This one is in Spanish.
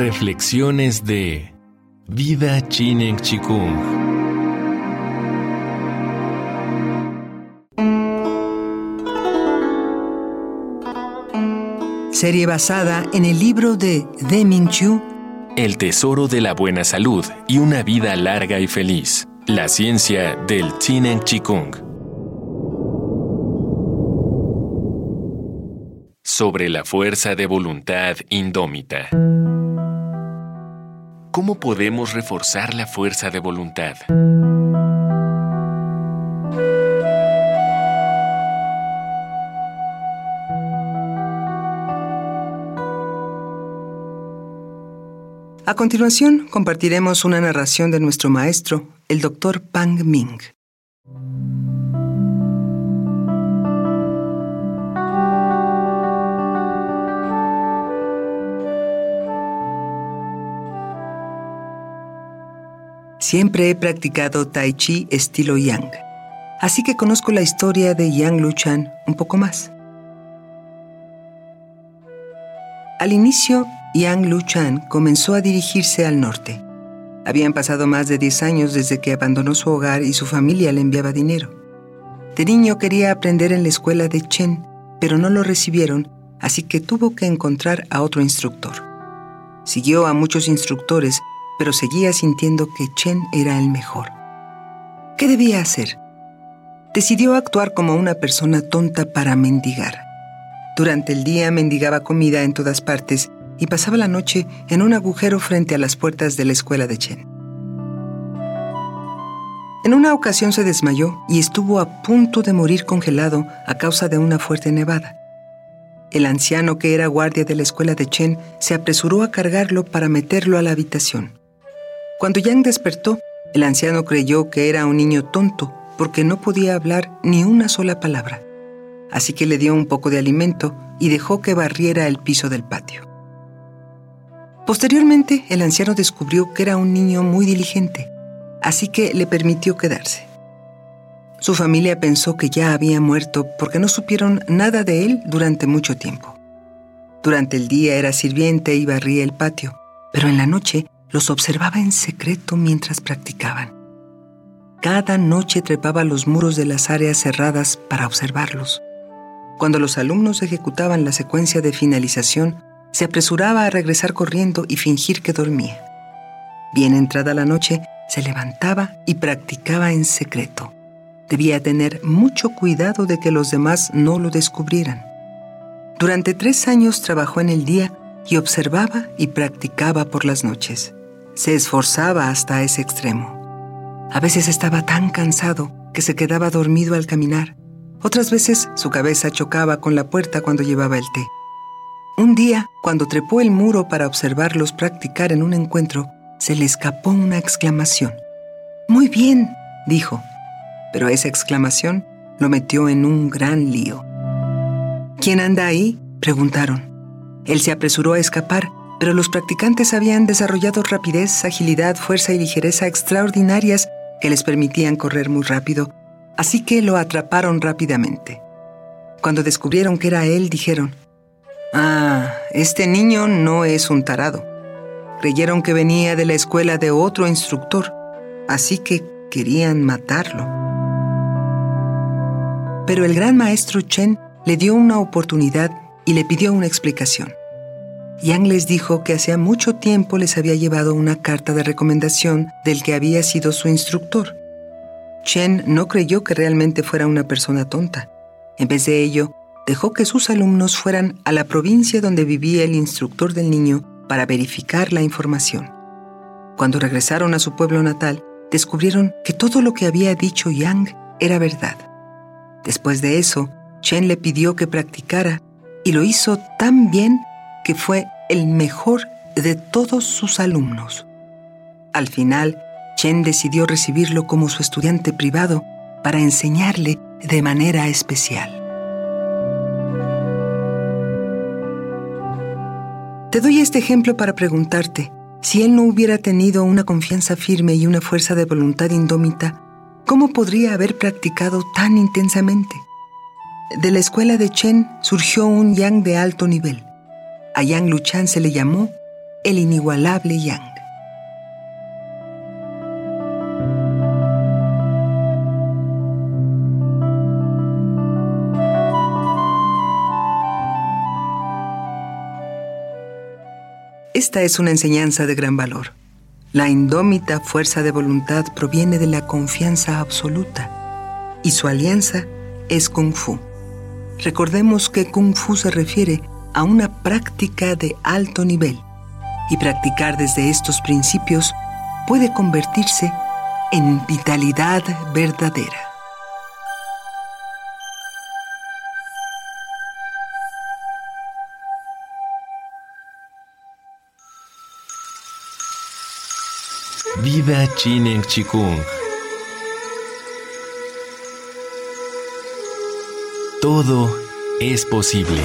Reflexiones de Vida Chinen Chikung. Serie basada en el libro de Deming Chu, El tesoro de la buena salud y una vida larga y feliz. La ciencia del Chinen Chikung. Sobre la fuerza de voluntad indómita. ¿Cómo podemos reforzar la fuerza de voluntad? A continuación, compartiremos una narración de nuestro maestro, el Dr. Pang Ming. Siempre he practicado Tai Chi estilo Yang, así que conozco la historia de Yang Luchan un poco más. Al inicio, Yang Luchan comenzó a dirigirse al norte. Habían pasado más de 10 años desde que abandonó su hogar y su familia le enviaba dinero. De niño quería aprender en la escuela de Chen, pero no lo recibieron, así que tuvo que encontrar a otro instructor. Siguió a muchos instructores pero seguía sintiendo que Chen era el mejor. ¿Qué debía hacer? Decidió actuar como una persona tonta para mendigar. Durante el día mendigaba comida en todas partes y pasaba la noche en un agujero frente a las puertas de la escuela de Chen. En una ocasión se desmayó y estuvo a punto de morir congelado a causa de una fuerte nevada. El anciano que era guardia de la escuela de Chen se apresuró a cargarlo para meterlo a la habitación. Cuando Yang despertó, el anciano creyó que era un niño tonto porque no podía hablar ni una sola palabra. Así que le dio un poco de alimento y dejó que barriera el piso del patio. Posteriormente, el anciano descubrió que era un niño muy diligente, así que le permitió quedarse. Su familia pensó que ya había muerto porque no supieron nada de él durante mucho tiempo. Durante el día era sirviente y barría el patio, pero en la noche los observaba en secreto mientras practicaban. Cada noche trepaba los muros de las áreas cerradas para observarlos. Cuando los alumnos ejecutaban la secuencia de finalización, se apresuraba a regresar corriendo y fingir que dormía. Bien entrada la noche, se levantaba y practicaba en secreto. Debía tener mucho cuidado de que los demás no lo descubrieran. Durante tres años trabajó en el día y observaba y practicaba por las noches se esforzaba hasta ese extremo. A veces estaba tan cansado que se quedaba dormido al caminar. Otras veces su cabeza chocaba con la puerta cuando llevaba el té. Un día, cuando trepó el muro para observarlos practicar en un encuentro, se le escapó una exclamación. Muy bien, dijo, pero esa exclamación lo metió en un gran lío. ¿Quién anda ahí? preguntaron. Él se apresuró a escapar, pero los practicantes habían desarrollado rapidez, agilidad, fuerza y ligereza extraordinarias que les permitían correr muy rápido, así que lo atraparon rápidamente. Cuando descubrieron que era él, dijeron, Ah, este niño no es un tarado. Creyeron que venía de la escuela de otro instructor, así que querían matarlo. Pero el gran maestro Chen le dio una oportunidad y le pidió una explicación. Yang les dijo que hacía mucho tiempo les había llevado una carta de recomendación del que había sido su instructor. Chen no creyó que realmente fuera una persona tonta. En vez de ello, dejó que sus alumnos fueran a la provincia donde vivía el instructor del niño para verificar la información. Cuando regresaron a su pueblo natal, descubrieron que todo lo que había dicho Yang era verdad. Después de eso, Chen le pidió que practicara y lo hizo tan bien que fue el mejor de todos sus alumnos. Al final, Chen decidió recibirlo como su estudiante privado para enseñarle de manera especial. Te doy este ejemplo para preguntarte, si él no hubiera tenido una confianza firme y una fuerza de voluntad indómita, ¿cómo podría haber practicado tan intensamente? De la escuela de Chen surgió un yang de alto nivel. A Yang Luchan se le llamó el inigualable Yang. Esta es una enseñanza de gran valor. La indómita fuerza de voluntad proviene de la confianza absoluta y su alianza es Kung Fu. Recordemos que Kung Fu se refiere a una práctica de alto nivel y practicar desde estos principios puede convertirse en vitalidad verdadera. Viva Chinen Chikung. Todo es posible.